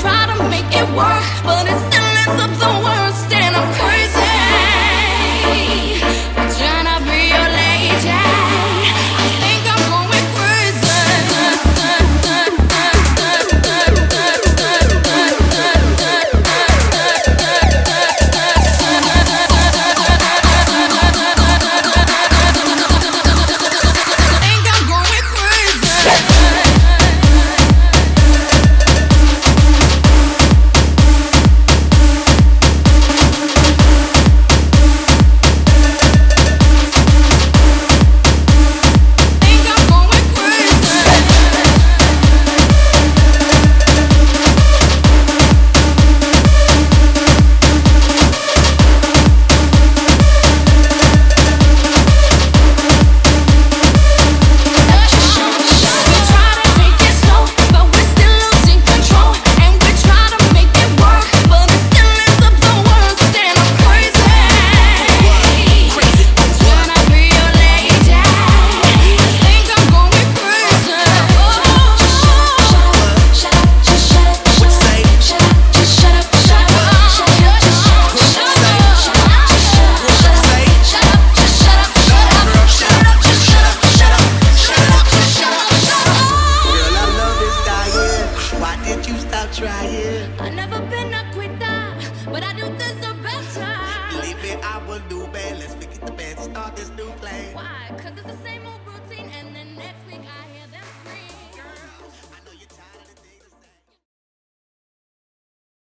try to Believe me, I will do bad. Let's make the best. Start this new plan. Why? Cause it's the same.